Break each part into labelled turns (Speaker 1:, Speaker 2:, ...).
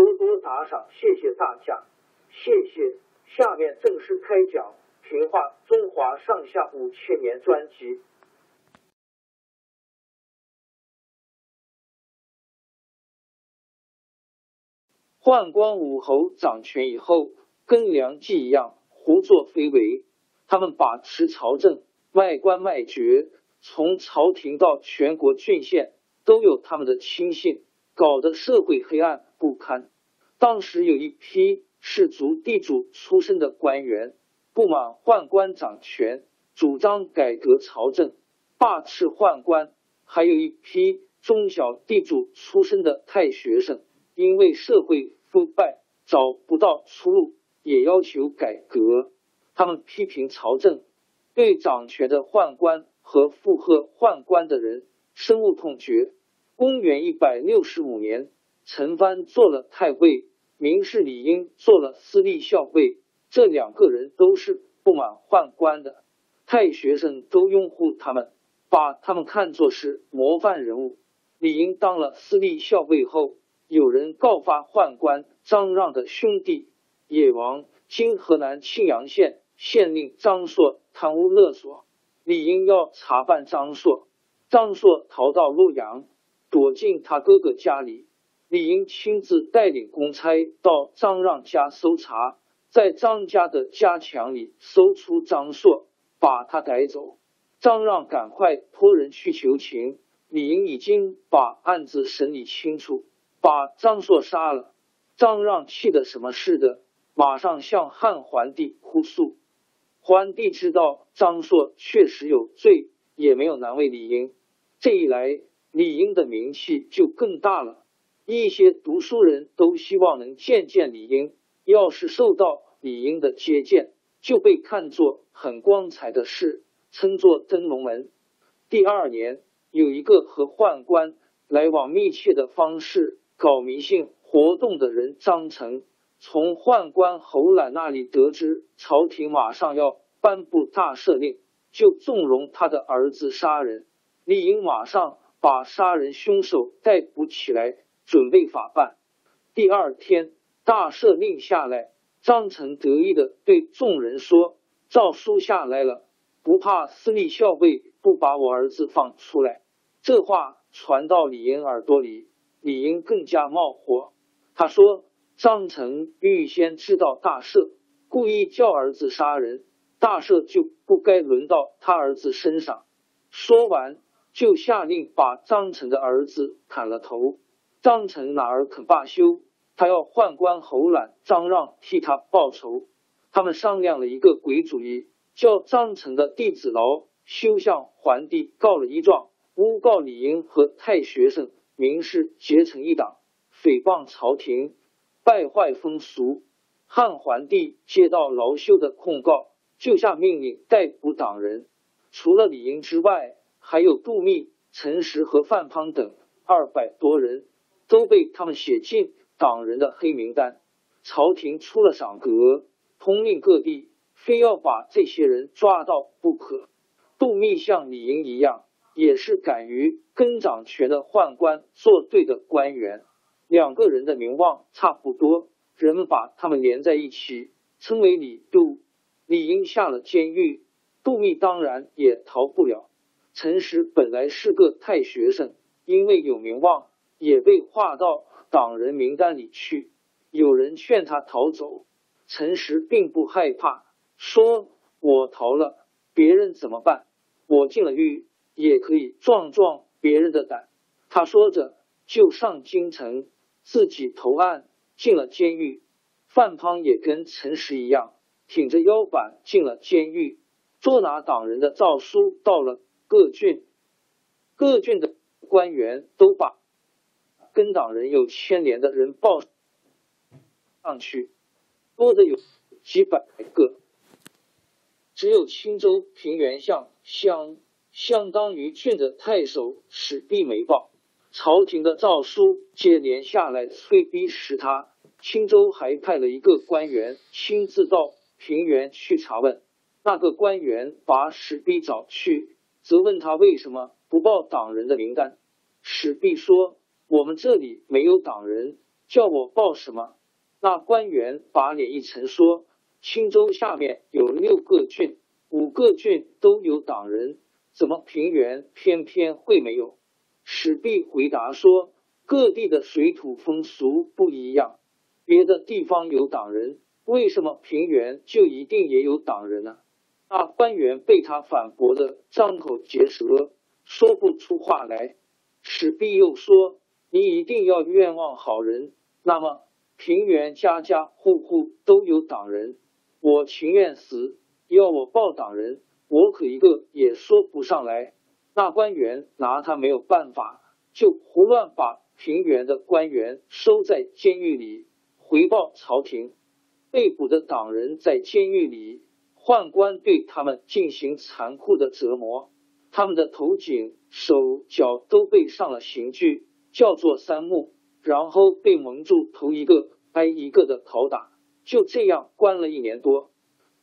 Speaker 1: 多多打赏，谢谢大家，谢谢。下面正式开讲《评话中华上下五千年》专辑。
Speaker 2: 宦官武侯掌权以后，跟梁冀一样胡作非为。他们把持朝政，外官外爵，从朝廷到全国郡县，都有他们的亲信，搞得社会黑暗不堪。当时有一批士族地主出身的官员不满宦官掌权，主张改革朝政，罢斥宦官；还有一批中小地主出身的太学生，因为社会腐败找不到出路，也要求改革。他们批评朝政，对掌权的宦官和附和宦官的人深恶痛绝。公元一百六十五年，陈蕃做了太尉。名士李英做了司隶校尉，这两个人都是不满宦官的，太学生都拥护他们，把他们看作是模范人物。李英当了司隶校尉后，有人告发宦官张让的兄弟野王，今河南沁阳县县令张硕贪污勒索，李英要查办张硕，张硕逃到洛阳，躲进他哥哥家里。李英亲自带领公差到张让家搜查，在张家的家墙里搜出张硕，把他逮走。张让赶快托人去求情，李英已经把案子审理清楚，把张硕杀了。张让气得什么似的，马上向汉桓帝哭诉。桓帝知道张硕确实有罪，也没有难为李英。这一来，李英的名气就更大了。一些读书人都希望能见见李英，要是受到李英的接见，就被看作很光彩的事，称作登龙门。第二年，有一个和宦官来往密切的方式搞迷信活动的人张成，从宦官侯览那里得知朝廷马上要颁布大赦令，就纵容他的儿子杀人。李英马上把杀人凶手逮捕起来。准备法办。第二天，大赦令下来，张成得意的对众人说：“诏书下来了，不怕司隶校尉不把我儿子放出来。”这话传到李英耳朵里，李英更加冒火。他说：“张成预先知道大赦，故意叫儿子杀人，大赦就不该轮到他儿子身上。”说完，就下令把张成的儿子砍了头。张成哪儿肯罢休？他要宦官侯览、张让替他报仇。他们商量了一个鬼主意，叫张成的弟子劳修向桓帝告了一状，诬告李英和太学生名士结成一党，诽谤朝廷，败坏风俗。汉桓帝接到劳修的控告，就下命令逮捕党人。除了李英之外，还有杜密、陈实和范滂等二百多人。都被他们写进党人的黑名单。朝廷出了赏格，通令各地，非要把这些人抓到不可。杜密像李莹一样，也是敢于跟掌权的宦官作对的官员。两个人的名望差不多，人们把他们连在一起，称为李杜。李英下了监狱，杜密当然也逃不了。陈实本来是个太学生，因为有名望，也被划到党人名单里去。有人劝他逃走，陈实并不害怕，说：“我逃了，别人怎么办？我进了狱，也可以壮壮别人的胆。”他说着，就上京城，自己投案，进了监狱。范滂也跟陈实一样。挺着腰板进了监狱，捉拿党人的诏书到了各郡，各郡的官员都把跟党人有牵连的人报上去，多的有几百个。只有青州平原相相相当于郡的太守史弼没报，朝廷的诏书接连下来催逼使他。青州还派了一个官员亲自到。平原去查问，那个官员把史弼找去，责问他为什么不报党人的名单。史弼说：“我们这里没有党人，叫我报什么？”那官员把脸一沉，说：“青州下面有六个郡，五个郡都有党人，怎么平原偏偏会没有？”史弼回答说：“各地的水土风俗不一样，别的地方有党人。”为什么平原就一定也有党人呢？那官员被他反驳的张口结舌，说不出话来。史弼又说：“你一定要冤枉好人。那么平原家家户户都有党人，我情愿死，要我报党人，我可一个也说不上来。”那官员拿他没有办法，就胡乱把平原的官员收在监狱里，回报朝廷。被捕的党人在监狱里，宦官对他们进行残酷的折磨，他们的头颈、手脚都被上了刑具，叫做三木，然后被蒙住头，一个挨一个的拷打，就这样关了一年多。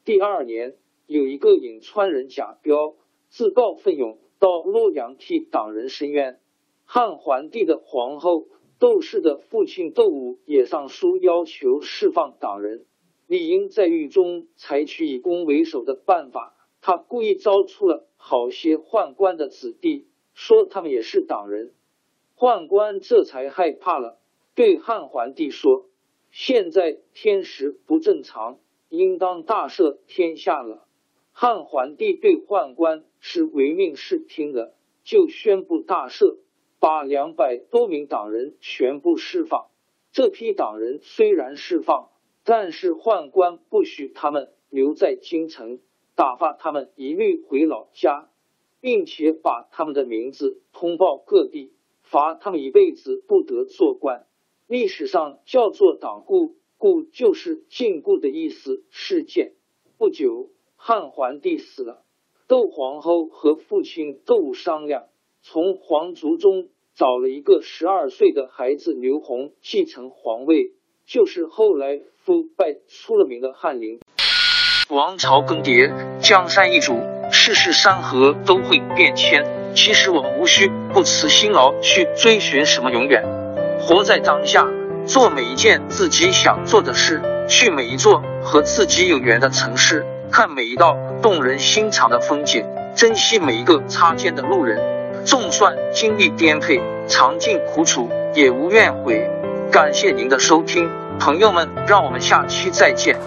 Speaker 2: 第二年，有一个颍川人贾彪自告奋勇到洛阳替党人申冤，汉桓帝的皇后窦氏的父亲窦武也上书要求释放党人。李应在狱中采取以攻为守的办法，他故意招出了好些宦官的子弟，说他们也是党人。宦官这才害怕了，对汉桓帝说：“现在天时不正常，应当大赦天下了。”汉桓帝对宦官是唯命是听的，就宣布大赦，把两百多名党人全部释放。这批党人虽然释放，但是宦官不许他们留在京城，打发他们一律回老家，并且把他们的名字通报各地，罚他们一辈子不得做官。历史上叫做党锢，锢就是禁锢的意思。事件不久，汉桓帝死了，窦皇后和父亲窦商量，从皇族中找了一个十二岁的孩子刘弘继承皇位。就是后来腐败出了名的翰林。王朝更迭，江山易主，世事山河都会变迁。其实我们无需不辞辛劳去追寻什么永远，活在当下，做每一件自己想做的事，去每一座和自己有缘的城市，看每一道动人心肠的风景，珍惜每一个擦肩的路人。纵算经历颠沛，尝尽苦楚，也无怨悔。感谢您的收听，朋友们，让我们下期再见。